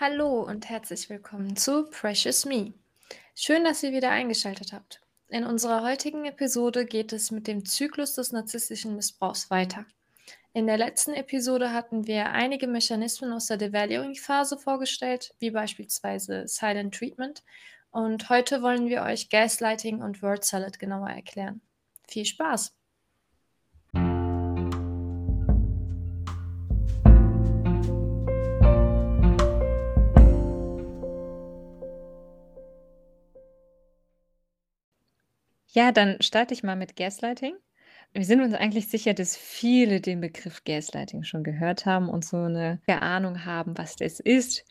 Hallo und herzlich willkommen zu Precious Me. Schön, dass ihr wieder eingeschaltet habt. In unserer heutigen Episode geht es mit dem Zyklus des narzisstischen Missbrauchs weiter. In der letzten Episode hatten wir einige Mechanismen aus der Devaluing-Phase vorgestellt, wie beispielsweise Silent Treatment. Und heute wollen wir euch Gaslighting und Word Salad genauer erklären. Viel Spaß! Ja, dann starte ich mal mit Gaslighting. Wir sind uns eigentlich sicher, dass viele den Begriff Gaslighting schon gehört haben und so eine Ahnung haben, was das ist.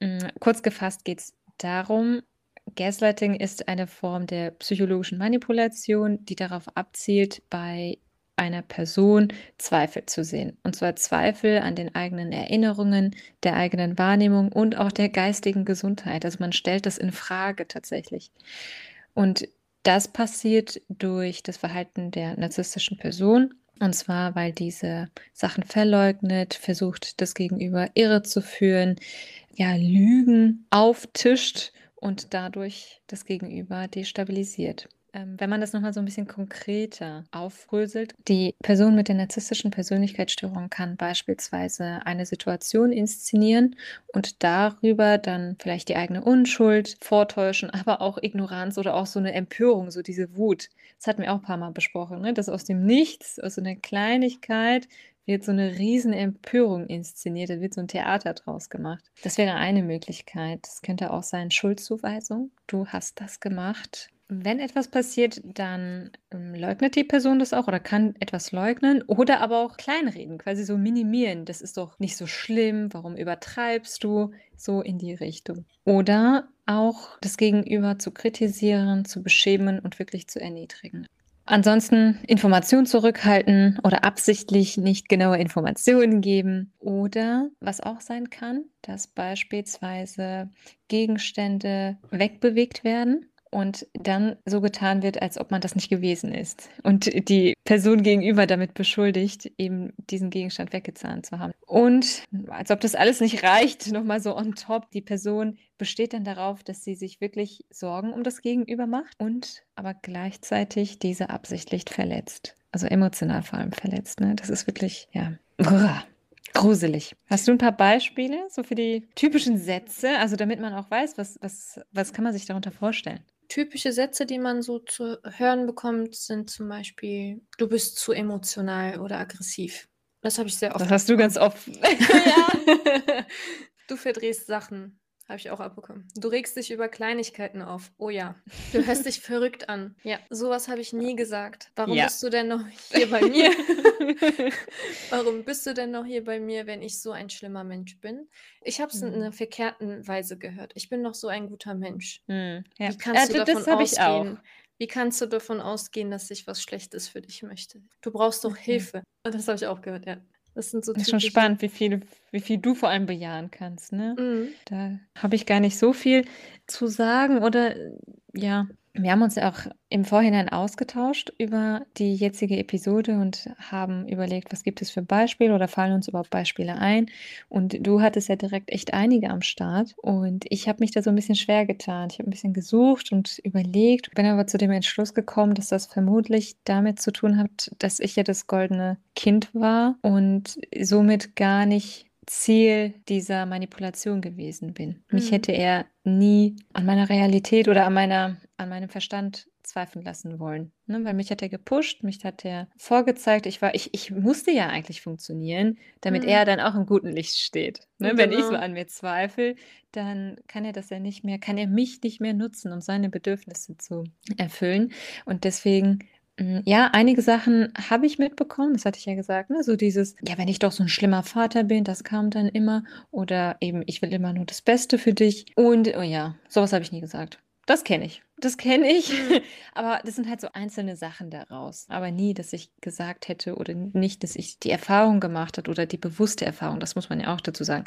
Hm, kurz gefasst geht es darum, Gaslighting ist eine Form der psychologischen Manipulation, die darauf abzielt, bei einer Person Zweifel zu sehen. Und zwar Zweifel an den eigenen Erinnerungen, der eigenen Wahrnehmung und auch der geistigen Gesundheit. Also man stellt das in Frage tatsächlich. Und das passiert durch das Verhalten der narzisstischen Person. Und zwar, weil diese Sachen verleugnet, versucht, das Gegenüber irre zu führen, ja, Lügen auftischt und dadurch das Gegenüber destabilisiert. Ähm, wenn man das nochmal so ein bisschen konkreter aufröselt, die Person mit der narzisstischen Persönlichkeitsstörung kann beispielsweise eine Situation inszenieren und darüber dann vielleicht die eigene Unschuld vortäuschen, aber auch Ignoranz oder auch so eine Empörung, so diese Wut. Das hatten wir auch ein paar Mal besprochen, ne? dass aus dem Nichts, aus so einer Kleinigkeit wird so eine riesen Empörung inszeniert, da wird so ein Theater draus gemacht. Das wäre eine Möglichkeit. Das könnte auch sein Schuldzuweisung. Du hast das gemacht wenn etwas passiert, dann ähm, leugnet die Person das auch oder kann etwas leugnen oder aber auch kleinreden, quasi so minimieren. Das ist doch nicht so schlimm, warum übertreibst du? So in die Richtung. Oder auch das Gegenüber zu kritisieren, zu beschämen und wirklich zu erniedrigen. Ansonsten Informationen zurückhalten oder absichtlich nicht genaue Informationen geben. Oder was auch sein kann, dass beispielsweise Gegenstände wegbewegt werden und dann so getan wird, als ob man das nicht gewesen ist und die Person gegenüber damit beschuldigt, eben diesen Gegenstand weggezahnt zu haben. Und als ob das alles nicht reicht, nochmal so on top, die Person besteht dann darauf, dass sie sich wirklich Sorgen um das Gegenüber macht und aber gleichzeitig diese absichtlich verletzt. Also emotional vor allem verletzt. Ne? Das ist wirklich, ja, gruselig. Hast du ein paar Beispiele so für die typischen Sätze, also damit man auch weiß, was, was, was kann man sich darunter vorstellen? Typische Sätze, die man so zu hören bekommt, sind zum Beispiel: „Du bist zu emotional oder aggressiv.“ Das habe ich sehr oft Das hast du ganz oft. Ja. „Du verdrehst Sachen.“ Habe ich auch abbekommen. Du regst dich über Kleinigkeiten auf. Oh ja. Du hörst dich verrückt an. Ja, sowas habe ich nie gesagt. Warum Ja. bist du denn noch hier bei mir? Warum bist du denn noch hier bei mir, wenn ich so ein schlimmer Mensch bin? Ich habe es in Mhm. einer verkehrten Weise gehört. Ich bin doch so ein guter Mensch. Mhm, ja. Wie kannst du Äh, d das davon habe ich auch. ausgehen wie kannst du davon ausgehen, dass ich was Schlechtes für dich möchte? Du brauchst doch Okay. Hilfe. Das habe ich auch gehört, ja. Das sind so Ist schon spannend, wie viel wie viel du vor allem bejahen kannst, ne? Mhm. Da habe ich gar nicht so viel zu sagen oder, äh, ja wir haben uns ja auch im Vorhinein ausgetauscht über die jetzige Episode und haben überlegt, was gibt es für Beispiele oder fallen uns überhaupt Beispiele ein? Und du hattest ja direkt echt einige am Start und ich habe mich da so ein bisschen schwer getan. Ich habe ein bisschen gesucht und überlegt, bin aber zu dem Entschluss gekommen, dass das vermutlich damit zu tun hat, dass ich ja das goldene Kind war und somit gar nicht Ziel dieser Manipulation gewesen bin. Mich Mhm. hätte er nie an meiner Realität oder an meiner an meinem Verstand zweifeln lassen wollen, ne? Weil mich hat er gepusht, mich hat er vorgezeigt. Ich war ich ich musste ja eigentlich funktionieren, damit Mhm. er dann auch im guten Licht steht, ne? Wenn ich so Genau. an mir zweifle, dann kann er das ja nicht mehr kann er mich nicht mehr nutzen, um seine Bedürfnisse zu erfüllen. Und deswegen hm, ja, einige Sachen habe ich mitbekommen, das hatte ich ja gesagt, ne? So dieses: „Ja, wenn ich doch so 'n schlimmer Vater bin“, das kam dann immer. Oder eben: „Ich will immer nur das Beste für dich.“ Und oh ja, so was habe ich nie gesagt. Das kenne ich. Das kenne ich. Mhm. Aber das sind halt so einzelne Sachen daraus. Aber nie, dass ich gesagt hätte oder nicht, dass ich die Erfahrung gemacht hat oder die bewusste Erfahrung, das muss man ja auch dazu sagen.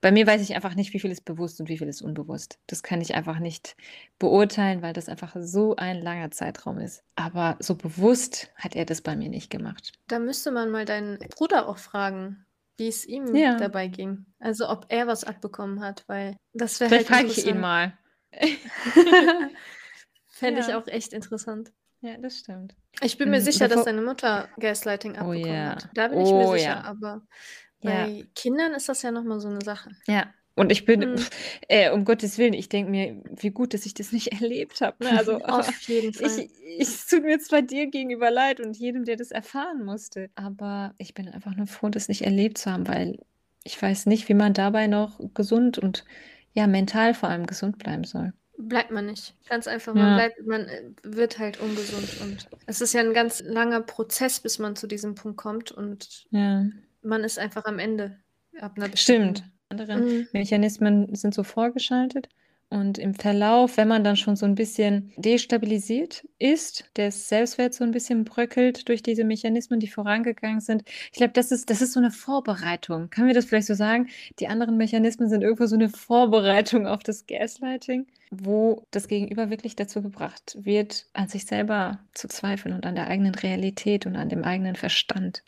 Bei mir weiß ich einfach nicht, wie viel ist bewusst und wie viel ist unbewusst. Das kann ich einfach nicht beurteilen, weil das einfach so ein langer Zeitraum ist. Aber so bewusst hat er das bei mir nicht gemacht. Da müsste man mal deinen Bruder auch fragen. wie es ihm Ja. dabei ging. Also ob er was abbekommen hat, weil das wäre Vielleicht halt frage ich ihn mal. Fände ich Ja. auch echt interessant. Ja, das stimmt. Ich bin mir Hm, sicher, dass seine Mutter Gaslighting Oh abbekommen ja. hat. Da bin ich mir Oh sicher, ja. aber Ja. bei Kindern ist das ja noch mal so 'ne Sache. Ja. Und ich bin Mhm. äh, um Gottes Willen, ich denke mir, wie gut, dass ich das nicht erlebt habe, ne? Also, Auf jeden ich Fall. ich es tut mir zwar dir gegenüber leid und jedem, der das erfahren musste, aber ich bin einfach nur froh, das nicht erlebt zu haben, weil ich weiß nicht, wie man dabei noch gesund und, ja, mental vor allem gesund bleiben soll. Bleibt man nicht. Ganz einfach, man Ja. bleibt man, äh, wird halt ungesund und es ist ja 'n ganz langer Prozess, bis man zu diesem Punkt kommt und Ja. man ist einfach am Ende ab 'ner bestimmten Stimmt. Andere Mhm. Mechanismen sind so vorgeschaltet und im Verlauf, wenn man dann schon so 'n bisschen destabilisiert ist, der Selbstwert so 'n bisschen bröckelt durch diese Mechanismen, die vorangegangen sind. Ich glaube, das ist das ist so 'ne Vorbereitung. Können wir das vielleicht so sagen? Die anderen Mechanismen sind irgendwo so 'ne Vorbereitung auf das Gaslighting, wo das Gegenüber wirklich dazu gebracht wird, an sich selber zu zweifeln und an der eigenen Realität und an dem eigenen Verstand.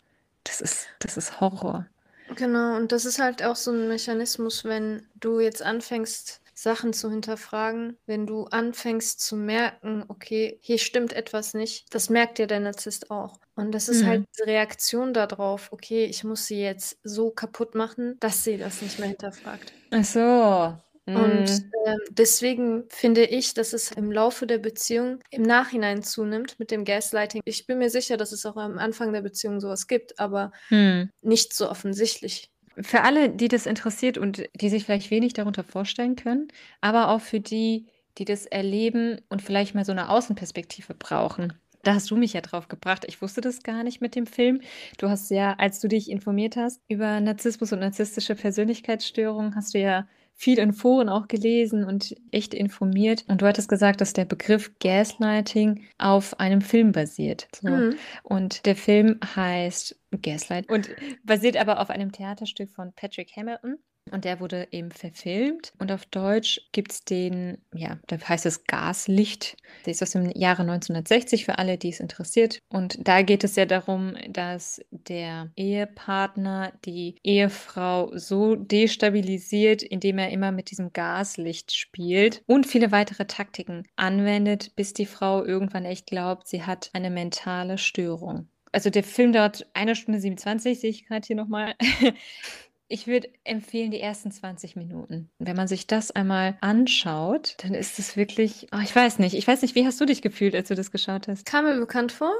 Das ist das ist Horror. Genau, und das ist halt auch so 'n Mechanismus, wenn du jetzt anfängst, Sachen zu hinterfragen, wenn du anfängst zu merken: „Okay, hier stimmt etwas nicht“, das merkt ja der Narzisst auch. Und das ist halt Mhm. diese Reaktion da drauf: „Okay, ich muss sie jetzt so kaputt machen, dass sie das nicht mehr hinterfragt.“ Ach so. Und, ähm, deswegen finde ich, dass es im Laufe der Beziehung im Nachhinein zunimmt mit dem Gaslighting. Ich bin mir sicher, dass es auch am Anfang der Beziehung so was gibt, aber Mhm. nicht so offensichtlich. Für alle, die das interessiert und die sich vielleicht wenig darunter vorstellen können, aber auch für die, die das erleben und vielleicht mal so 'ne Außenperspektive brauchen. Da hast du mich ja drauf gebracht. Ich wusste das gar nicht mit dem Film. Du hast ja, als du dich informiert hast über Narzissmus und narzisstische Persönlichkeitsstörungen, hast du ja viel in Foren auch gelesen und echt informiert. Und du hattest gesagt, dass der Begriff Gaslighting auf einem Film basiert. So. Mhm. Und der Film heißt Gaslight und basiert aber auf einem Theaterstück von Patrick Hamilton. Und der wurde eben verfilmt. Und auf Deutsch gibt's den, ja, da heißt es Gaslicht. Der ist aus dem Jahre 1960 für alle, die es interessiert. Und da geht es ja darum, dass der Ehepartner die Ehefrau so destabilisiert, indem er immer mit diesem Gaslicht spielt und viele weitere Taktiken anwendet, bis die Frau irgendwann echt glaubt, sie hat eine mentale Störung. Also der Film dauert 1 Stunde 27, sehe ich grad hier noch mal. Ich würde empfehlen, die ersten 20 Minuten. Wenn man sich das einmal anschaut, dann ist es wirklich oh, ich weiß nicht. Ich weiß nicht, wie hast du dich gefühlt, als du das geschaut hast? Kam mir bekannt vor.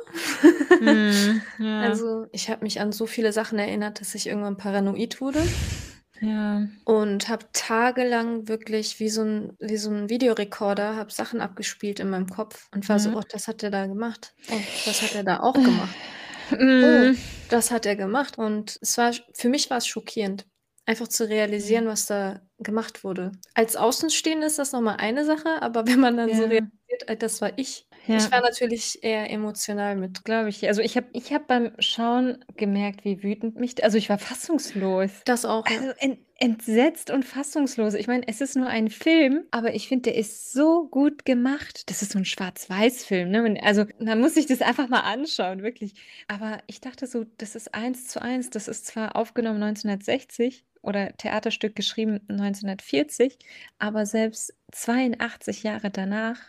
Mhm, ja. Also, ich habe mich an so viele Sachen erinnert, dass ich irgendwann paranoid wurde. Ja. Und habe tagelang wirklich wie so 'n wie so 'n Videorekorder habe Sachen abgespielt in meinem Kopf und war so: Mhm. „Oh, das hat der da gemacht. Oh, das hat er da auch gemacht. Oh, Mhm. das hat er gemacht.“ Und es war für mich war's schockierend, einfach zu realisieren, Ja. was da gemacht wurde. Als Außenstehende ist das noch mal eine Sache, aber wenn man dann so Ja. realisiert: „Ey, das war ich.“ Ich Ja. war natürlich eher emotional mit Glaube ich. Also, ich habe ich habe beim Schauen gemerkt, wie wütend mich also, ich war fassungslos. Das auch. Also, ent entsetzt und fassungslos. Ich meine, es ist nur ein Film, aber ich finde, der ist so gut gemacht. Das ist so 'n Schwarz-Weiß-Film, ne? Also, man muss sich das einfach mal anschauen, wirklich. Aber ich dachte so, das ist 1:1. Das ist zwar aufgenommen 1960 oder Theaterstück geschrieben 1940, aber selbst 82 Jahre danach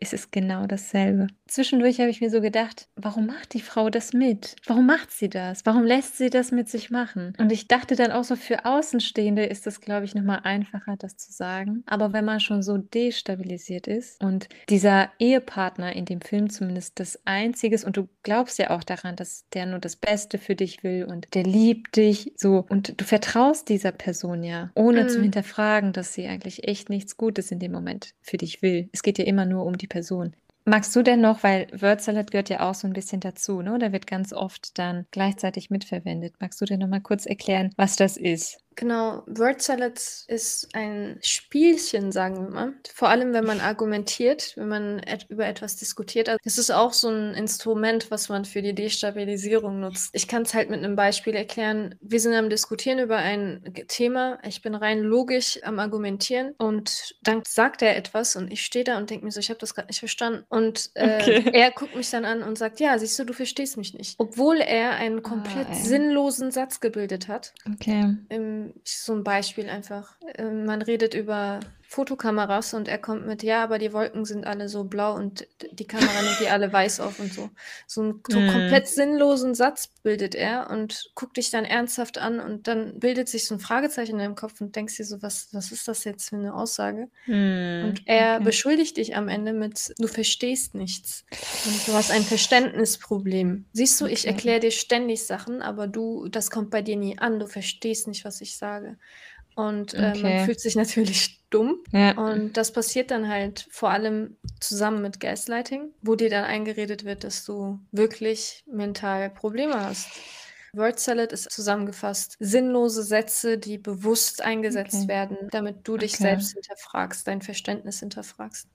ist es genau dasselbe. Zwischendurch habe ich mir so gedacht: „Warum macht die Frau das mit? Warum macht sie das? Warum lässt sie das mit sich machen?“ Und ich dachte dann auch so, für Außenstehende ist das, glaube ich, noch mal einfacher, das zu sagen. Aber wenn man schon so destabilisiert ist und dieser Ehepartner in dem Film zumindest das Einzige ist und du glaubst ja auch daran, dass der nur das Beste für dich will und der liebt dich so und du vertraust dieser Person ja, ohne zu Mhm. hinterfragen, dass sie eigentlich echt nichts Gutes in dem Moment für dich will. Es geht ja immer nur um die Person. Magst du denn noch weil Wordsalad gehört ja auch so 'n bisschen dazu, ne? Da wird ganz oft dann gleichzeitig mitverwendet. Magst du denn noch mal kurz erklären, was das ist? Genau, Word Salad ist ein Spielchen, sagen wir mal. Vor allem, wenn man argumentiert, wenn man et über etwas diskutiert. Also, es ist auch so ein Instrument, was man für die Destabilisierung nutzt. Ich kann es halt mit einem Beispiel erklären. Wir sind am Diskutieren über ein Thema. Ich bin rein logisch am Argumentieren und dann sagt er etwas und ich stehe da und denke mir so, ich habe das gerade nicht verstanden. Und äh, okay. er guckt mich dann an und sagt, ja, siehst du, du verstehst mich nicht. Obwohl er einen komplett ah, sinnlosen Satz gebildet hat. Okay. Im so ein Beispiel einfach. Ähm, man redet über Fotokameras und er kommt mit, ja, aber die Wolken sind alle so blau und die Kamera nimmt die alle weiß auf und so. So einen so mm. komplett sinnlosen Satz bildet er und guckt dich dann ernsthaft an und dann bildet sich so ein Fragezeichen in deinem Kopf und denkst dir so, was, was ist das jetzt für eine Aussage? Mm. Und er okay. beschuldigt dich am Ende mit, du verstehst nichts und du hast ein Verständnisproblem. Siehst du, okay. ich erkläre dir ständig Sachen, aber du, das kommt bei dir nie an, du verstehst nicht, was ich sage. Und äh, okay. man fühlt sich natürlich dumm. Ja. Und das passiert dann halt vor allem zusammen mit Gaslighting, wo dir dann eingeredet wird, dass du wirklich mental Probleme hast. Word Salad ist zusammengefasst sinnlose Sätze, die bewusst eingesetzt okay. werden, damit du dich okay. selbst hinterfragst, dein Verständnis hinterfragst.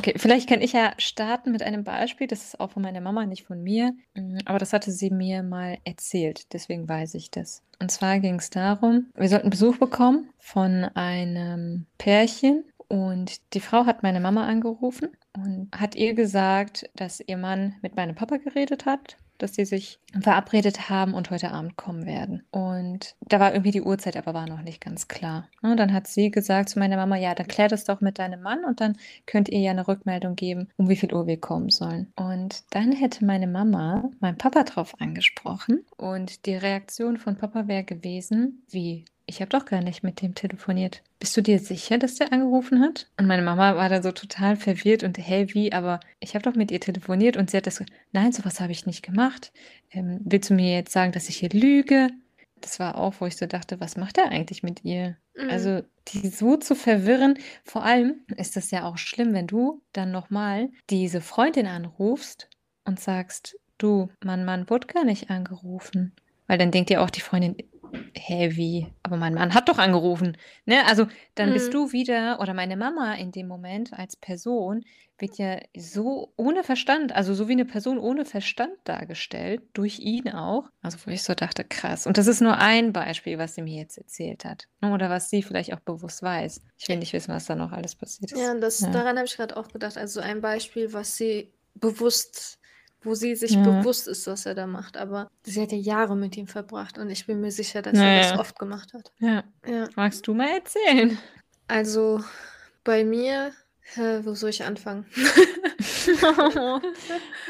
Okay, vielleicht kann ich ja starten mit einem Beispiel. Das ist auch von meiner Mama, nicht von mir. Mm, aber das hatte sie mir mal erzählt. Deswegen weiß ich das. Und zwar ging es darum, wir sollten Besuch bekommen von einem Pärchen. Und die Frau hat meine Mama angerufen und hat ihr gesagt, dass ihr Mann mit meinem Papa geredet hat dass sie sich verabredet haben und heute Abend kommen werden. Und da war irgendwie die Uhrzeit, aber war noch nicht ganz klar. Und dann hat sie gesagt zu meiner Mama, ja, dann klär das doch mit deinem Mann und dann könnt ihr ja eine Rückmeldung geben, um wie viel Uhr wir kommen sollen. Und dann hätte meine Mama meinen Papa drauf angesprochen und die Reaktion von Papa wäre gewesen, wie ich habe doch gar nicht mit dem telefoniert. Bist du dir sicher, dass der angerufen hat? Und meine Mama war da so total verwirrt und hey, wie? Aber ich habe doch mit ihr telefoniert und sie hat das, nein, sowas habe ich nicht gemacht. Ähm, willst du mir jetzt sagen, dass ich hier lüge? Das war auch, wo ich so dachte, was macht er eigentlich mit ihr? Mhm. Also die so zu verwirren. Vor allem ist das ja auch schlimm, wenn du dann nochmal diese Freundin anrufst und sagst, du, mein Mann wurde gar nicht angerufen. Weil dann denkt ja auch die Freundin, wie? Aber mein Mann hat doch angerufen. Ne? Also dann bist mhm. du wieder, oder meine Mama in dem Moment als Person wird ja so ohne Verstand, also so wie eine Person ohne Verstand dargestellt, durch ihn auch. Also wo ich so dachte, krass. Und das ist nur ein Beispiel, was sie mir jetzt erzählt hat. Ne? Oder was sie vielleicht auch bewusst weiß. Ich will nicht wissen, was da noch alles passiert ist. Ja, das, ja. daran habe ich gerade auch gedacht. Also ein Beispiel, was sie bewusst wo sie sich ja. bewusst ist, was er da macht. Aber sie hat ja Jahre mit ihm verbracht und ich bin mir sicher, dass naja. er das oft gemacht hat. Ja. ja. Magst du mal erzählen? Also bei mir, äh, wo soll ich anfangen? oh,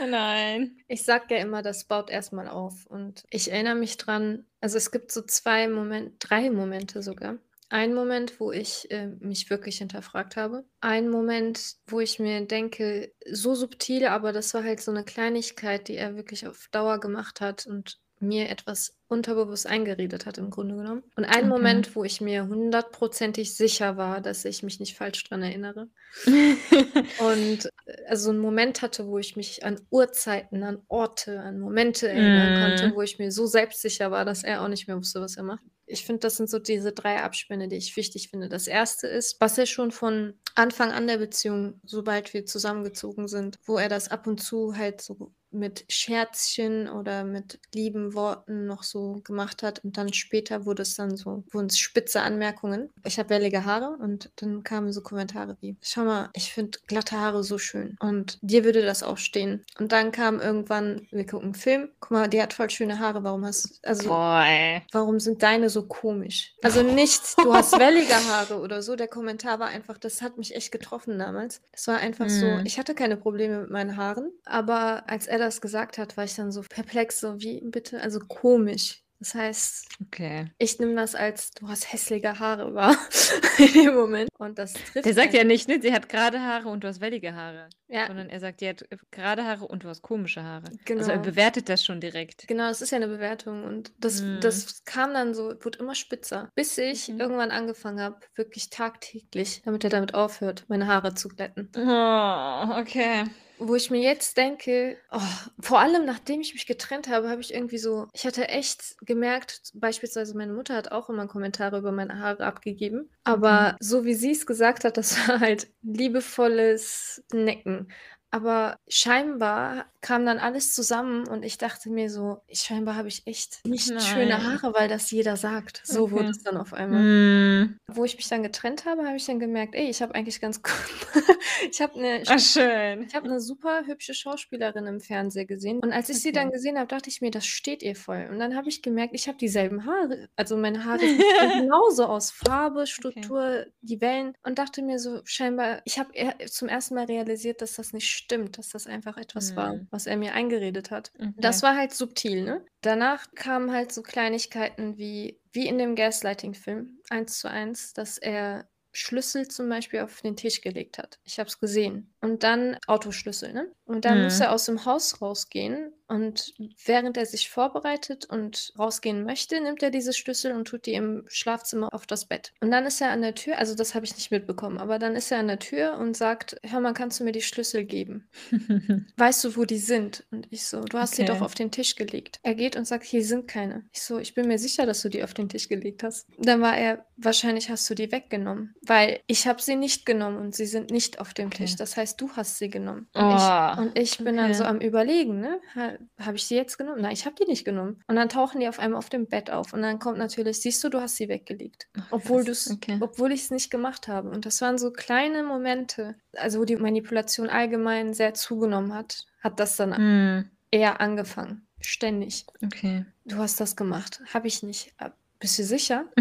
nein. Ich sag ja immer, das baut erstmal auf. Und ich erinnere mich dran, also es gibt so zwei Momente, drei Momente sogar ein Moment, wo ich äh, mich wirklich hinterfragt habe. Ein Moment, wo ich mir denke, so subtil, aber das war halt so eine Kleinigkeit, die er wirklich auf Dauer gemacht hat und mir etwas unterbewusst eingeredet hat im Grunde genommen. Und ein okay. Moment, wo ich mir hundertprozentig sicher war, dass ich mich nicht falsch dran erinnere. und äh, also einen Moment hatte, wo ich mich an Uhrzeiten, an Orte, an Momente erinnern mm. konnte, wo ich mir so selbstsicher war, dass er auch nicht mehr wusste, was er macht ich finde, das sind so diese drei Abspänne, die ich wichtig finde. Das erste ist, was er schon von Anfang an der Beziehung, sobald wir zusammengezogen sind, wo er das ab und zu halt so mit Scherzchen oder mit lieben Worten noch so gemacht hat. Und dann später wurde es dann so, wurden es spitze Anmerkungen. Ich habe wellige Haare und dann kamen so Kommentare wie, schau mal, ich finde glatte Haare so schön und dir würde das auch stehen. Und dann kam irgendwann, wir gucken einen Film, guck mal, die hat voll schöne Haare, warum hast, also, Boy. warum sind deine so komisch? Also nicht, du hast wellige Haare oder so, der Kommentar war einfach, das hat mich echt getroffen damals. Das war einfach hm. so, ich hatte keine Probleme mit meinen Haaren, aber als er das gesagt hat, war ich dann so perplex, so wie bitte, also komisch. Das heißt, okay. ich nehme das als, du hast hässliche Haare, war in dem Moment. Und das trifft Der sagt einen. ja nicht, ne, sie hat gerade Haare und du hast wellige Haare. Ja, Sondern er sagt, die hat gerade Haare und du hast komische Haare. Also er genau. bewertet das schon direkt. Genau, das ist ja eine Bewertung und das Mhm. das kam dann so wurde immer spitzer, bis ich Mhm. irgendwann angefangen habe, wirklich tagtäglich, damit er damit aufhört, meine Haare zu glätten. Oh, okay. Wo ich mir jetzt denke, oh, vor allem nachdem ich mich getrennt habe, habe ich irgendwie so ich hatte echt gemerkt beispielsweise meine Mutter hat auch immer Kommentare über meine Haare abgegeben, aber so wie sie es gesagt hat, das war halt liebevolles Necken. Aber scheinbar kam dann alles zusammen und ich dachte mir so: „Scheinbar habe ich echt nicht schöne Nein. Haare, weil das jeder sagt.“ So wurde Okay. es dann auf einmal. Mhm. Wo ich mich dann getrennt habe, habe ich dann gemerkt: „Ey, ich habe eigentlich ganz ich habe 'ne Ach schön. ich habe 'ne super hübsche Schauspielerin im Fernsehen gesehen und als ich sie dann Okay. gesehen habe, dachte ich mir, das steht ihr voll. Und dann habe ich gemerkt, ich habe dieselben Haare. Also, meine Haare sehen genauso aus, Farbe, Okay. Struktur, die Wellen und dachte mir so, scheinbar ich habe zum ersten Mal realisiert, dass das nicht stimmt, dass das einfach etwas war, Mhm. was er mir eingeredet hat. Das Okay. war halt subtil, ne? Danach kamen halt so Kleinigkeiten wie wie in dem Gaslighting-Film, 1:1, dass er Schlüssel zum Beispiel auf den Tisch gelegt hat. Ich habe es gesehen. Und dann Autoschlüssel, ne? Und dann muss Mhm. er aus dem Haus rausgehen und während er sich vorbereitet und rausgehen möchte, nimmt er diese Schlüssel und tut die im Schlafzimmer auf das Bett. Und dann ist er an der Tür also, das habe ich nicht mitbekommen, aber dann ist er an der Tür und sagt: „Hör mal, kannst du mir die Schlüssel geben? Weißt du, wo die sind?“ Und ich so: „Du hast sie doch Okay. auf den Tisch gelegt.“ Er geht und sagt: „Hier sind keine.“ Ich so: „Ich bin mir sicher, dass du die auf den Tisch gelegt hast.“ Dann war er: „Wahrscheinlich hast du die weggenommen, weil ich habe sie nicht genommen und sie sind nicht auf dem Tisch. Okay. Das heißt, du hast sie genommen.“ Und ich Oh, und ich bin dann so okay. am Überlegen, ne? Ha habe ich sie jetzt genommen? Nein, ich habe die nicht genommen. Und dann tauchen die auf einmal auf dem Bett auf und dann kommt natürlich: „Siehst du, du hast sie weggelegt, Ach obwohl du's okay. obwohl ich's nicht gemacht habe.“ Und das waren so kleine Momente, also, wo die Manipulation allgemein sehr zugenommen hat, hat das dann Mhm. eher angefangen, ständig. Okay. „Du hast das gemacht.“ „Habe ich nicht.“ „Ah, bist du sicher?“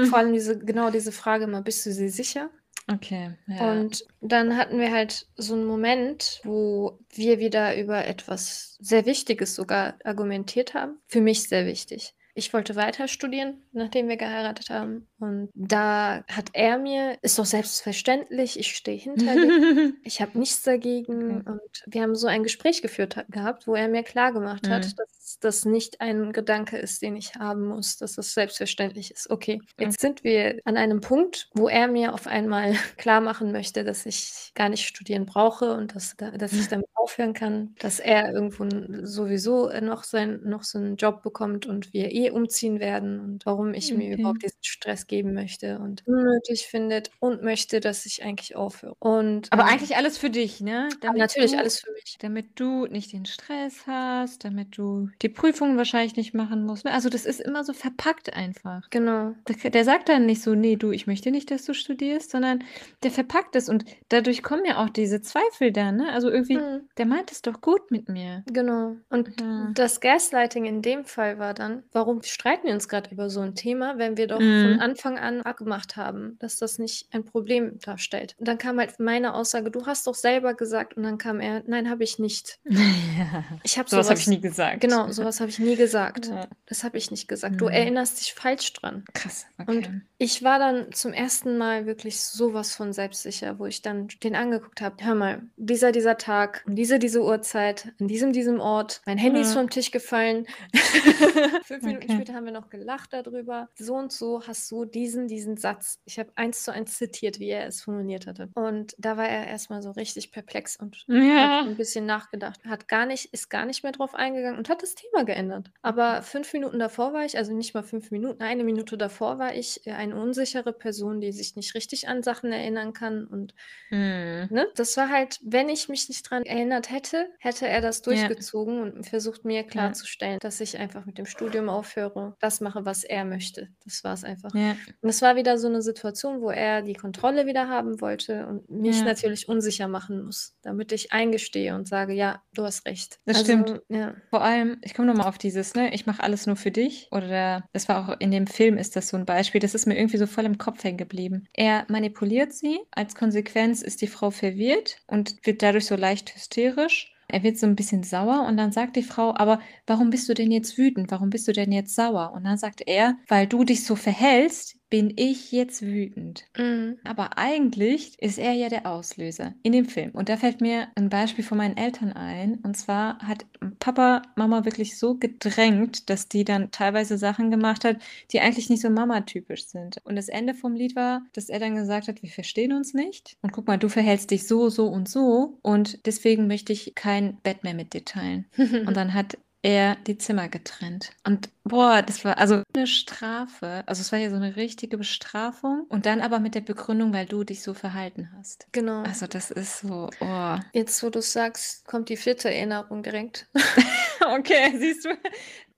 Vor allem diese genau diese Frage immer: „Bist du dir sicher?“ Okay, ja. Und dann hatten wir halt so 'n Moment, wo wir wieder über etwas sehr Wichtiges sogar argumentiert haben. Für mich sehr wichtig. Ich wollte weiter studieren, nachdem wir geheiratet haben. Und da hat er mir ist doch selbstverständlich, ich stehe hinter dir. Ich habe nichts dagegen. Okay. Und wir haben so ein Gespräch geführt ha gehabt, wo er mir klargemacht hat, Mhm. dass das nicht ein Gedanke ist, den ich haben muss, dass das selbstverständlich ist. Okay, jetzt sind wir an einem Punkt, wo er mir auf einmal klarmachen möchte, dass ich gar nicht studieren brauche und dass da dass ich damit aufhören kann, dass er irgendwo sowieso, noch sein noch so 'n Job bekommt und wir eh umziehen werden und warum ich mir Okay. überhaupt diesen Stress geben möchte und unnötig findet und möchte, dass ich eigentlich aufhöre. Und, Aber ähm eigentlich alles für dich, ne? Damit natürlich du alles für mich. damit du nicht den Stress hast, damit du die Prüfungen wahrscheinlich nicht machen musst, ne? Also, das ist immer so verpackt einfach. Genau. Der der sagt dann nicht so: „Ne, du, ich möchte nicht, dass du studierst“, sondern der verpackt es und dadurch kommen ja auch diese Zweifel dann, ne? Also, irgendwie, Mhm. der meint es doch gut mit mir. Genau. Und Ja. das Gaslighting in dem Fall war dann: Warum streiten wir uns grad über so 'n Thema, wenn wir doch von Mhm. Anfang an abgemacht haben, dass das nicht ein Problem darstellt? Und dann kam halt meine Aussage: „Du hast doch selber gesagt.“ Und dann kam er: „Nein, habe ich nicht.“ Ja. Ich habe So was habe ich nie gesagt. genau, so was habe ich nie gesagt. Ja. Das habe ich nicht gesagt. Du Mhm. erinnerst dich falsch dran. Krass, Und okay. ich war dann zum ersten Mal wirklich so was von selbstsicher, wo ich dann den angeguckt habe: „Hör mal, dieser dieser Tag, um diese diese Uhrzeit, an diesem diesem Ort, mein Handy ist Ja. vom Tisch gefallen.“ 5 Minuten Okay. später haben wir noch gelacht da drüber. „So und so hast du diesen diesen Satz“ ich habe 1:1 zitiert, wie er es formuliert hatte. Und da war er erst mal so richtig perplex und hat Ja. so 'n bisschen nachgedacht, hat gar nicht ist gar nicht mehr drauf eingegangen und hat das Thema geändert. Aber 5 Minuten davor war ich also, nicht mal 5 Minuten, eine Minute davor war ich, äh, eine unsichere Person, die sich nicht richtig an Sachen erinnern kann und Mhm. ne? Das war halt wenn ich mich nicht dran erinnert hätte, hätte er das Ja. durchgezogen und versucht, mir Ja. klarzustellen, dass ich einfach mit dem Studium aufhöre, das mache, was er möchte. Das war's einfach. Ja. Und es war wieder so 'ne Situation, wo er die Kontrolle wieder haben wollte und mich Ja. natürlich unsicher machen muss, damit ich eingestehe und sage: „Ja, du hast recht.“ Das Also, stimmt. ja. Vor allem, ich komme noch mal auf dieses, ne: „Ich mache alles nur für dich.“ Oder das war auch in dem Film ist das so 'n Beispiel, das ist mir irgendwie so voll im Kopf hängen geblieben. Er manipuliert sie, als Konsequenz ist die Frau verwirrt und wird dadurch so leicht hysterisch. Er wird so 'n bisschen sauer und dann sagt die Frau: „Aber warum bist du denn jetzt wütend? Warum bist du denn jetzt sauer?“ Und dann sagt er: „Weil du dich so verhältst, bin ich jetzt wütend. Mhm. Aber eigentlich ist er ja der Auslöser in dem Film. Und da fällt mir ein Beispiel von meinen Eltern ein. Und zwar hat Papa Mama wirklich so gedrängt, dass die dann teilweise Sachen gemacht hat, die eigentlich nicht so Mama-typisch sind. Und das Ende vom Lied war, dass er dann gesagt hat, wir verstehen uns nicht. Und guck mal, du verhältst dich so, so und so. Und deswegen möchte ich kein Bett mehr mit dir teilen. Und dann hat er die Zimmer getrennt. Und boah, das war also eine Strafe. Also es war ja so eine richtige Bestrafung. Und dann aber mit der Begründung, weil du dich so verhalten hast. Genau. Also das ist so, oh. Jetzt, wo du sagst, kommt die vierte Erinnerung direkt. okay, siehst du.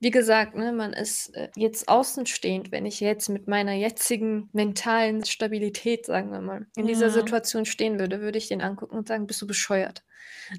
Wie gesagt, ne, man ist äh, jetzt außenstehend, wenn ich jetzt mit meiner jetzigen mentalen Stabilität, sagen wir mal, in dieser Ja. Situation stehen würde, würde ich den angucken und sagen, bist du bescheuert?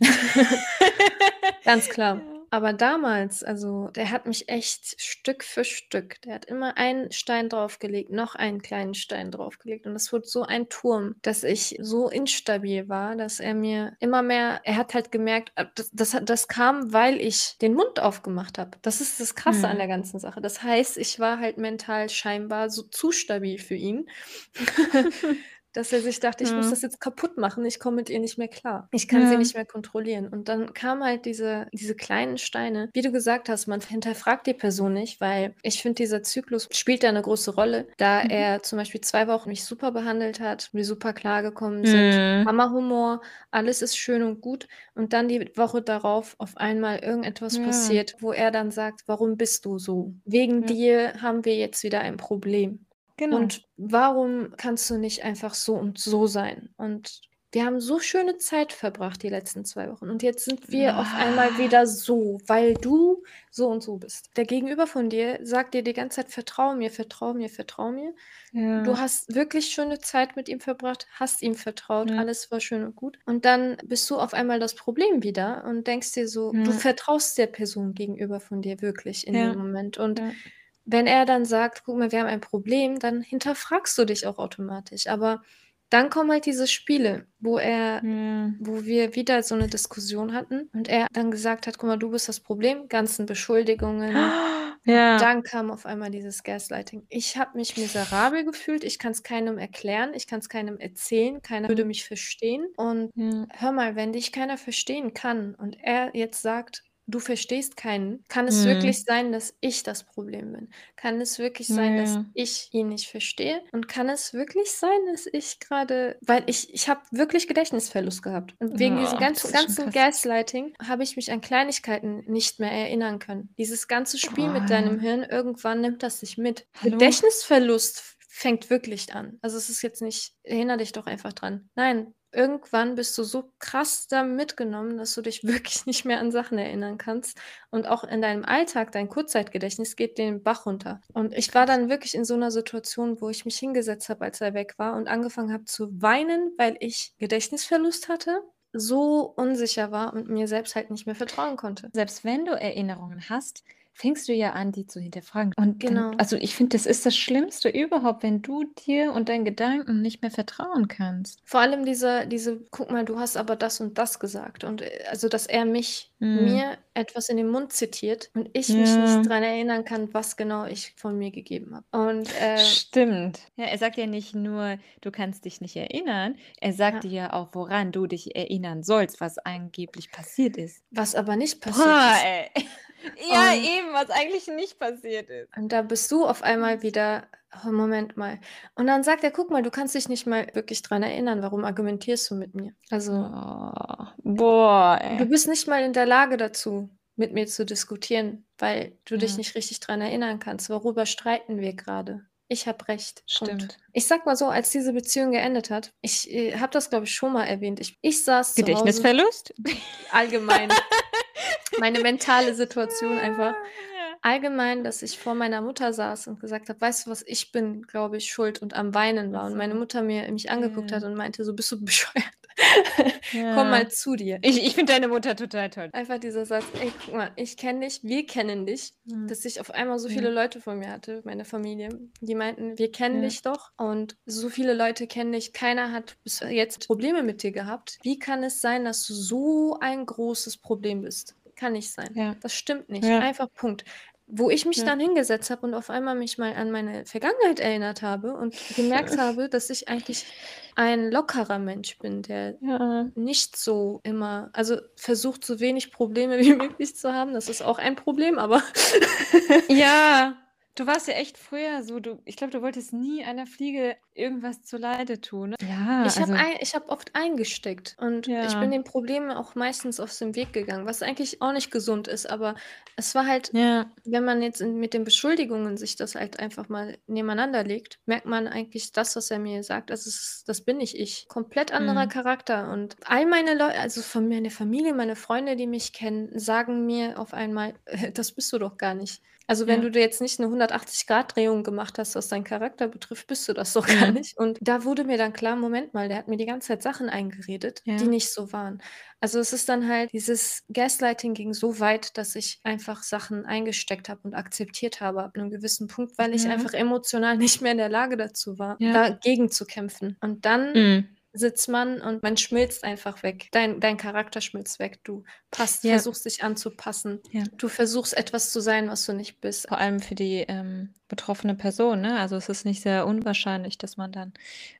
Ganz klar. Aber damals, also der hat mich echt Stück für Stück, der hat immer einen Stein draufgelegt, noch einen kleinen Stein draufgelegt. Und das wurde so ein Turm, dass ich so instabil war, dass er mir immer mehr, er hat halt gemerkt, äh, das, das, das kam, weil ich den Mund aufgemacht habe. Das ist das Krasse an Hm. der ganzen Sache. Das heißt, ich war halt mental scheinbar so zu stabil für ihn. dass er sich dachte, ich muss Ja. das jetzt kaputt machen, ich komme mit ihr nicht mehr klar. Ich kann sie Ja. nicht mehr kontrollieren. Und dann kamen halt diese, diese kleinen Steine. Wie du gesagt hast, man hinterfragt die Person nicht, weil ich finde, dieser Zyklus spielt da eine große Rolle, da Mhm. er zum Beispiel zwei Wochen mich super behandelt hat, wir super klargekommen sind, Mhm. Hammerhumor, alles ist schön und gut. Und dann die Woche darauf auf einmal irgendetwas Ja. passiert, wo er dann sagt, warum bist du so? Wegen dir haben wir jetzt wieder ein Problem. Genau. Und warum kannst du nicht einfach so und so sein? Und wir haben so schöne Zeit verbracht die letzten zwei Wochen. Und jetzt sind wir auf einmal Ah. wieder so, weil du so und so bist. Der Gegenüber von dir sagt dir die ganze Zeit, vertrau mir, vertrau mir, vertrau mir. Ja. Du hast wirklich schöne Zeit mit ihm verbracht, hast ihm vertraut, Ja. alles war schön und gut. Und dann bist du auf einmal das Problem wieder und denkst dir so, du Ja. vertraust der Person gegenüber von dir wirklich in dem Moment. Und. Wenn er dann sagt, guck mal, wir haben ein Problem, dann hinterfragst du dich auch automatisch. Aber dann kommen halt diese Spiele, wo er, Ja. wo wir wieder so eine Diskussion hatten und er dann gesagt hat, guck mal, du bist das Problem, ganzen Beschuldigungen. Ja. Dann kam auf einmal dieses Gaslighting. Ich habe mich miserabel gefühlt, ich kann es keinem erklären, ich kann es keinem erzählen, keiner würde mich verstehen. Und Ja. hör mal, wenn dich keiner verstehen kann und er jetzt sagt, du verstehst keinen, kann es Mhm. wirklich sein, dass ich das Problem bin? Kann es wirklich sein, dass Ja. ich ihn nicht verstehe? Und kann es wirklich sein, dass ich gerade, weil ich, ich habe wirklich Gedächtnisverlust gehabt. Und wegen diesem Oh, das ganzen, ganzen. Gaslighting habe ich mich an Kleinigkeiten nicht mehr erinnern können. Dieses ganze Spiel mit deinem Oh. Hirn, irgendwann nimmt das sich mit. Hallo? Gedächtnisverlust fängt wirklich an. Also es ist jetzt nicht, erinnere dich doch einfach dran. Nein, irgendwann bist du so krass da mitgenommen, dass du dich wirklich nicht mehr an Sachen erinnern kannst. Und auch in deinem Alltag, dein Kurzzeitgedächtnis geht den Bach runter. Und ich war dann wirklich in so einer Situation, wo ich mich hingesetzt habe, als er weg war und angefangen habe zu weinen, weil ich Gedächtnisverlust hatte, so unsicher war und mir selbst halt nicht mehr vertrauen konnte. Selbst wenn du Erinnerungen hast, fängst du ja an, die zu hinterfragen. Und Genau. dann, also ich finde, das ist das Schlimmste überhaupt, wenn du dir und deinen Gedanken nicht mehr vertrauen kannst. Vor allem diese, diese, guck mal, du hast aber das und das gesagt. Und äh, also, dass er mich, Mhm. mir etwas in den Mund zitiert und ich mich Ja. nicht dran erinnern kann, was genau ich von mir gegeben habe. Und äh, Stimmt. Ja, er sagt ja nicht nur, du kannst dich nicht erinnern, er sagt Ja. dir ja auch, woran du dich erinnern sollst, was angeblich passiert ist. was aber nicht passiert Boah, ist. ey. Ja, Und- eben, was eigentlich nicht passiert ist. Und da bist du auf einmal wieder, oh, Moment mal. Und dann sagt er, guck mal, du kannst dich nicht mal wirklich dran erinnern. Warum argumentierst du mit mir? Also, Oh, boah, du ey. bist nicht mal in der Lage dazu, mit mir zu diskutieren, weil du dich Ja. nicht richtig dran erinnern kannst. Worüber streiten wir gerade? Ich habe recht. Stimmt. Ich sag mal so, als diese Beziehung geendet hat, ich äh, habe das, glaube ich, schon mal erwähnt. Ich, ich saß Gedächtnisverlust? allgemein, meine mentale Situation einfach. Allgemein, dass ich vor meiner Mutter saß und gesagt habe, weißt du was, ich bin, glaube ich, schuld und am Weinen war. Und meine So. Mutter mir mich angeguckt hat und meinte, so bist du bescheuert. Komm Ja. mal zu dir. Ich, ich finde deine Mutter total toll. Einfach dieser Satz, ey, guck mal, ich kenne dich, wir kennen dich. Mhm. Dass ich auf einmal so viele Leute von mir hatte, meine Familie, die meinten, wir kennen Ja. dich doch und so viele Leute kennen dich, keiner hat bis jetzt Probleme mit dir gehabt. Wie kann es sein, dass du so ein großes Problem bist? Kann nicht sein. Ja. Das stimmt nicht. Ja. Einfach Punkt. wo ich mich Ja. dann hingesetzt habe und auf einmal mich mal an meine Vergangenheit erinnert habe und gemerkt habe, dass ich eigentlich ein lockerer Mensch bin, der nicht so immer also versucht, so wenig Probleme wie möglich zu haben. Das ist auch ein Problem, aber Ja, du warst ja echt früher so, du ich glaube, du wolltest nie einer Fliege irgendwas zuleide tun, ne? Ja, Ich habe also ei ich habe oft eingesteckt und ich bin Ja. den Problemen auch meistens aus dem Weg gegangen, was eigentlich auch nicht gesund ist, aber es war halt Ja. wenn man jetzt mit den Beschuldigungen sich das halt einfach mal nebeneinander legt, merkt man eigentlich das, was er mir sagt, das ist das bin nicht ich. Komplett anderer Mhm. Charakter und all meine Leu also von meiner Familie, meine Freunde, die mich kennen, sagen mir auf einmal: „Das bist du doch gar nicht.“ Also, wenn Ja. du dir jetzt nicht 'ne 180-Grad-Drehung gemacht hast, was deinen Charakter betrifft, bist du das doch gar Mhm. nicht. Und da wurde mir dann klar: „Moment mal, der hat mir die ganze Zeit Sachen eingeredet, die Ja. nicht so waren.“ Also, es ist dann halt dieses Gaslighting ging so weit, dass ich einfach Sachen eingesteckt habe und akzeptiert habe ab 'nem gewissen Punkt, weil ich einfach emotional nicht mehr in der Lage dazu war, Ja. dagegen zu kämpfen. Und dann Mhm. Sitzt man und man schmilzt einfach weg. Dein dein Charakter schmilzt weg. Du passt Ja. versuchst dich anzupassen. Ja. Du versuchst etwas zu sein, was du nicht bist. Vor allem für die, ähm, betroffene Person, ne? Also, es ist nicht sehr unwahrscheinlich, dass man dann,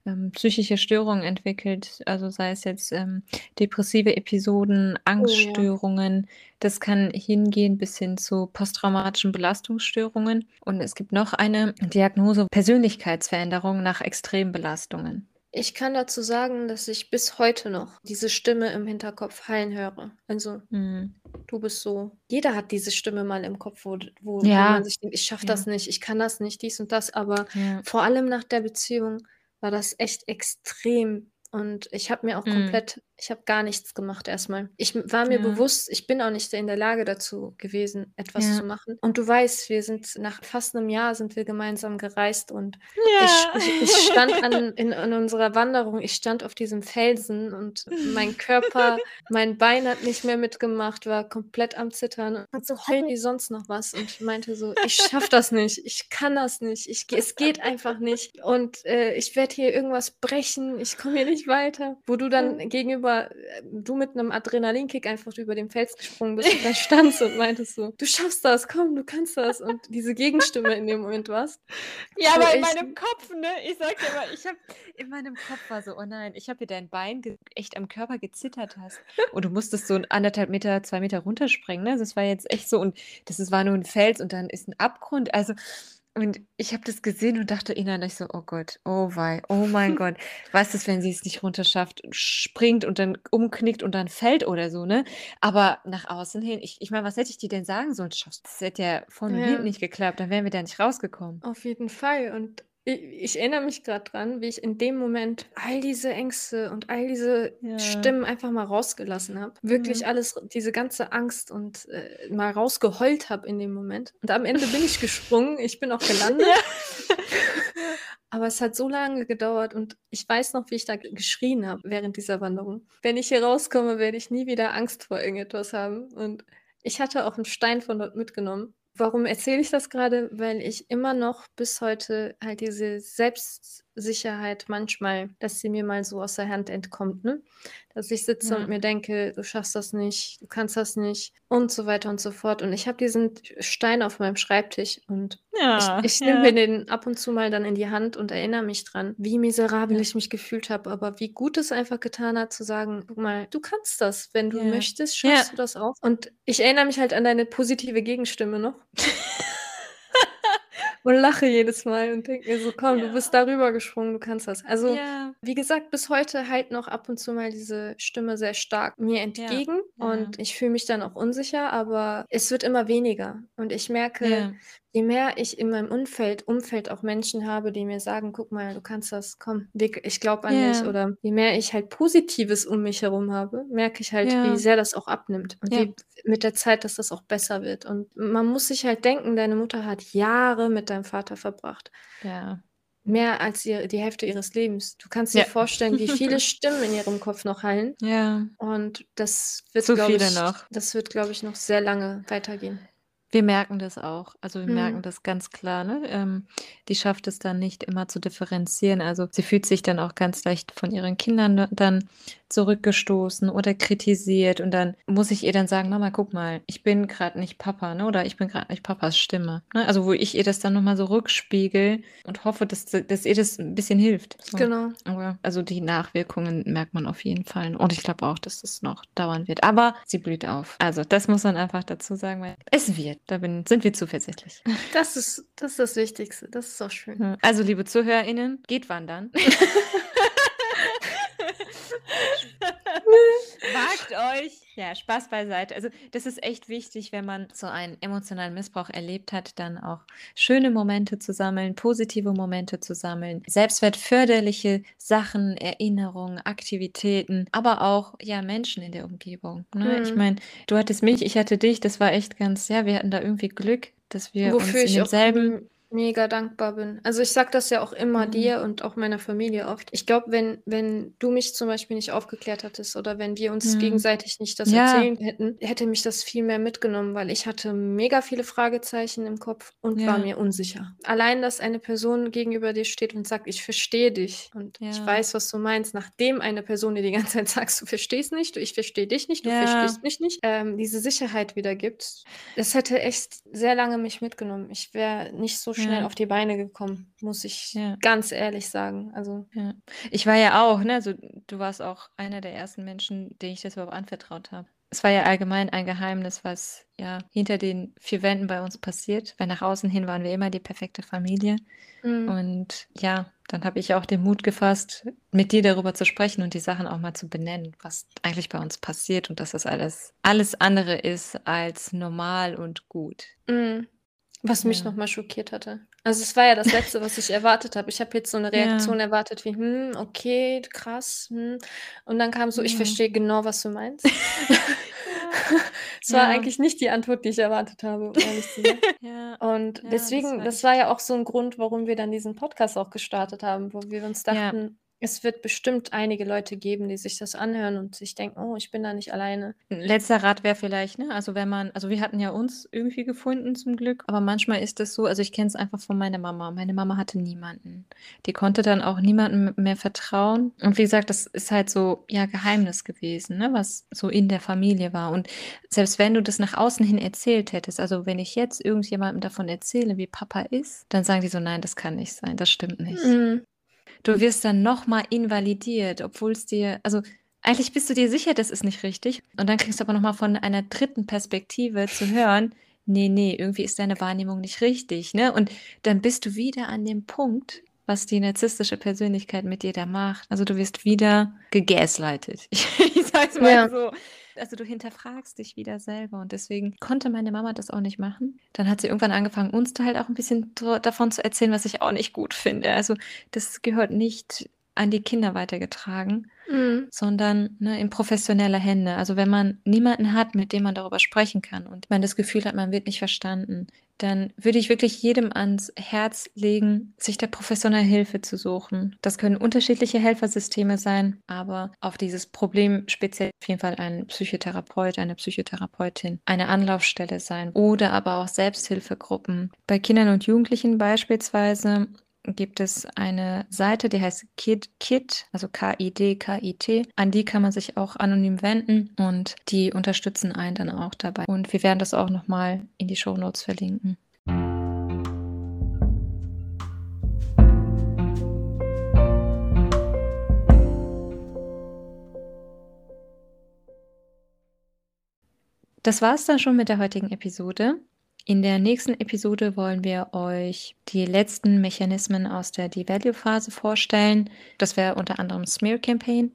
ähm, psychische Störungen entwickelt, also sei es jetzt, ähm, depressive Episoden, Oh ja. Angststörungen. Das kann hingehen bis hin zu posttraumatischen Belastungsstörungen. Und es gibt noch eine Diagnose Persönlichkeitsveränderung nach Extrembelastungen. Ich kann dazu sagen, dass ich bis heute noch diese Stimme im Hinterkopf hallen höre. Also, Mhm. du bist so jeder hat diese Stimme mal im Kopf, wo wo wo Ja. man sich denkt: „Ich schaffe das Ja. nicht, ich kann das nicht, dies und das.“ Aber Ja. vor allem nach der Beziehung war das echt extrem und ich habe mir auch Mhm. komplett ich habe gar nichts gemacht erst mal. Ich war mir Ja. bewusst, ich bin auch nicht in der Lage dazu gewesen, etwas zu Ja. machen. Und du weißt, wir sind nach fast 'nem Jahr sind wir gemeinsam gereist und ich Ja. ich ich stand an in in unserer Wanderung ich stand auf diesem Felsen und mein Körper mein Bein hat nicht mehr mitgemacht, war komplett am Zittern und so heulen wie sonst noch was und meinte so: „Ich schaffe das nicht, ich kann das nicht, ich es geht einfach nicht und, äh, ich werde hier irgendwas brechen, ich komme hier nicht weiter.“ Wo du dann gegenüber äh, du mit 'nem Adrenalinkick einfach über den Fels gesprungen bist und da standst und meintest so: „Du schaffst das, komm, du kannst das.“ Und diese Gegenstimme in dem Moment warst. Ja, aber in meinem Kopf, ne? Ich sage dir mal, ich habe in meinem Kopf war so: „Oh nein, ich habe hier dein Bein echt am Körper gezittert hast und du musstest so 1,5 Meter, 2 Meter runterspringen“, ne? Das war jetzt echt so und das ist war nur 'n Fels und dann ist 'n Abgrund. Also und ich habe das gesehen und dachte innerlich so: „Oh Gott, oh wei, oh mein Gott. Was ist, wenn sie's nicht runterschafft, springt und dann umknickt und dann fällt oder so“, ne? Aber nach außen hin ich ich meine, was hätte ich dir denn sagen sollen? Das hätte ja vorne und hinten Ja. nicht geklappt, dann wären wir da nicht rausgekommen. Auf jeden Fall und i ich erinnere mich grad dran, wie ich in dem Moment all diese Ängste und all diese Ja. Stimmen einfach mal rausgelassen habe. Wirklich Mhm. alles diese ganze Angst und, äh, mal rausgeheult habe in dem Moment. Und am Ende bin ich gesprungen, ich bin auch gelandet. Ja. Aber es hat so lange gedauert und ich weiß noch, wie ich da geschrien habe während dieser Wanderung: „Wenn ich hier rauskomme, werde ich nie wieder Angst vor irgendetwas haben.“ Und ich hatte auch 'n Stein von dort mitgenommen. Warum erzähle ich das grade? Weil ich immer noch bis heute halt diese Selbstsicherheit manchmal dass sie mir mal so aus der Hand entkommt, ne? Dass ich sitze und Ja. mir denke: „Du schaffst das nicht, du kannst das nicht“ und so weiter und so fort. Und ich habe diesen Stein auf meinem Schreibtisch und Ja, ich ich nehme ja. mir den ab und zu mal dann in die Hand und erinnere mich dran, wie miserabel ich mich gefühlt habe, aber wie gut es einfach getan hat zu sagen: „Guck mal, du kannst das. Wenn du möchtest, schaffst du das auch.“ Und ich erinnere mich halt an deine positive Gegenstimme noch und lache jedes Mal und denke mir so: „Komm, du bist Ja. darüber gesprungen, du kannst das.“ Also, Ja. wie gesagt, bis heute hallt noch ab und zu mal diese Stimme sehr stark mir Ja. entgegen Ja. und ich fühle mich dann auch unsicher, aber es wird immer weniger. Und ich merke, Ja. Je mehr ich in meinem Umfeld Umfeld auch Menschen habe, die mir sagen: „Guck mal, du kannst das, komm, ich glaube an dich.“ Ja. Oder je mehr ich halt Positives um mich herum habe, merke ich halt, wie Ja. sehr das auch abnimmt und Ja. wie mit der Zeit, dass das auch besser wird. Und man muss sich halt denken, deine Mutter hat Jahre mit deinem Vater verbracht. Ja. Mehr als ihr die Hälfte ihres Lebens. Du kannst dir Ja. vorstellen, wie viele Stimmen in ihrem Kopf noch hallen. Ja. Und das wird, glaube ich noch. das wird, glaube ich, noch sehr lange weitergehen. Wir merken das auch. Also, wir merken Mhm. das ganz klar, ne? Ähm, die schafft es dann nicht immer zu differenzieren. Also, sie fühlt sich dann auch ganz leicht von ihren Kindern da dann zurückgestoßen oder kritisiert und dann muss ich ihr dann sagen: „Mama, guck mal, ich bin grad nicht Papa, ne, oder ich bin grad nicht Papas Stimme“, ne? Also, wo ich ihr das dann noch mal so rückspiegele und hoffe, dass dass ihr das 'n bisschen hilft, so. Genau. Aber also, die Nachwirkungen merkt man auf jeden Fall und ich glaube auch, dass das noch dauern wird. Aber sie blüht auf. Also, das muss man einfach dazu sagen, weil es wird. Da bin sind wir zuversichtlich. Das ist das ist das Wichtigste. Das ist auch schön. Also, liebe ZuhörerInnen, geht wandern. Wagt euch. Ja, Spaß beiseite. Also, das ist echt wichtig, wenn man so einen emotionalen Missbrauch erlebt hat, dann auch schöne Momente zu sammeln, positive Momente zu sammeln, selbstwertförderliche Sachen, Erinnerungen, Aktivitäten, aber auch, ja, Menschen in der Umgebung, ne? Ich Mhm. meine, du hattest mich, ich hatte dich. Das war echt ganz ja, wir hatten da irgendwie Glück, dass wir uns Wofür in ich auch demselben mega dankbar bin. Also, ich sage das ja auch immer Mhm. dir und auch meiner Familie oft. Ich glaube, wenn wenn du mich zum Beispiel nicht aufgeklärt hättest oder wenn wir uns Mhm. gegenseitig nicht das Ja. erzählen hätten, hätte mich das viel mehr mitgenommen, weil ich hatte mega viele Fragezeichen im Kopf und war Ja. mir unsicher. Allein, dass eine Person gegenüber dir steht und sagt: „Ich verstehe dich und ich Ja. weiß, was du meinst“, nachdem eine Person dir die ganze Zeit sagt: „Du verstehst nicht, du ich verstehe dich nicht, du verstehst mich nicht“, ähm, diese Sicherheit wieder gibt. Das hätte echt sehr lange mich mitgenommen. Ich wäre nicht so schnell Ja. auf die Beine gekommen, muss ich Ja. ganz ehrlich sagen. Also Ja. Ich war ja auch, ne also, du warst auch einer der ersten Menschen, denen ich das überhaupt anvertraut habe. Es war ja allgemein ein Geheimnis, was, ja, hinter den 4 Wänden bei uns passiert, weil nach außen hin waren wir immer die perfekte Familie. Mhm. Und ja, dann habe ich auch den Mut gefasst, mit dir darüber zu sprechen und die Sachen auch mal zu benennen, was eigentlich bei uns passiert und dass das alles alles andere ist als normal und gut. Mhm. Was mich noch Ja. mal schockiert hatte. Also, es war ja das Letzte, was ich erwartet habe. Ich habe jetzt so 'ne Reaktion Ja. erwartet wie: „Hm, okay, krass, hm.“ Und dann kam so: „Ich Ja. verstehe genau, was du meinst.“ Ja. Es war eigentlich nicht die Antwort, die ich erwartet habe, um ehrlich zu sein. Und Ja, das deswegen war das war ja auch so 'n Grund, warum wir dann diesen Podcast auch gestartet haben, wo wir uns dachten, es wird bestimmt einige Leute geben, die sich das anhören und sich denken: „Oh, ich bin da nicht alleine.“ 'N letzter Rat wäre vielleicht, ne, also, wenn man also, wir hatten ja uns irgendwie gefunden zum Glück, aber manchmal ist es so also, ich kenne es einfach von meiner Mama. Meine Mama hatte niemanden. Die konnte dann auch niemandem mehr vertrauen. Und wie gesagt, das ist halt so, ja, Geheimnis gewesen, ne, was so in der Familie war. Und selbst wenn du das nach außen hin erzählt hättest also, wenn ich jetzt irgendjemandem davon erzähle, wie Papa ist, dann sagen die so: „Nein, das kann nicht sein, das stimmt nicht.“ Mhm. Du wirst dann noch mal invalidiert, obwohl's dir also, eigentlich bist du dir sicher, das ist nicht richtig. Und dann kriegst du aber noch mal von einer dritten Perspektive zu hören: „Ne, ne, irgendwie ist deine Wahrnehmung nicht richtig“, ne? Und dann bist du wieder an dem Punkt, was die narzisstische Persönlichkeit mit dir da macht. Also, du wirst wieder gegaslightet. Ich sage es mal Ja. so. Also, du hinterfragst dich wieder selber und deswegen konnte meine Mama das auch nicht machen. Dann hat sie irgendwann angefangen, uns da halt auch 'n bisschen davon zu erzählen, was ich auch nicht gut finde. Also, das gehört nicht an die Kinder weitergetragen, Mhm. sondern, ne, in professionelle Hände. Also, wenn man niemanden hat, mit dem man darüber sprechen kann und man das Gefühl hat, man wird nicht verstanden, dann würde ich wirklich jedem ans Herz legen, sich da professionelle Hilfe zu suchen. Das können unterschiedliche Helfersysteme sein, aber auf dieses Problem speziell auf jeden Fall ein Psychotherapeut, eine Psychotherapeutin, eine Anlaufstelle sein oder aber auch Selbsthilfegruppen. Bei Kindern und Jugendlichen beispielsweise gibt es eine Seite, die heißt KID KIT, also K-I-D K-I-T. An die kann man sich auch anonym wenden und die unterstützen einen dann auch dabei. Und wir werden das auch noch mal in die Shownotes verlinken. Das war's dann schon mit der heutigen Episode. In der nächsten Episode wollen wir euch die letzten Mechanismen aus der Devalue-Phase vorstellen. Das wäre unter anderem Smear Campaign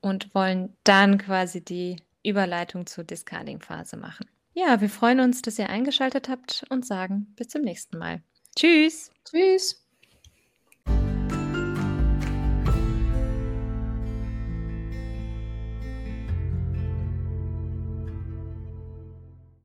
und wollen dann quasi die Überleitung zur Discarding-Phase machen. Ja, wir freuen uns, dass ihr eingeschaltet habt und sagen bis zum nächsten Mal. Tschüss. Tschüss.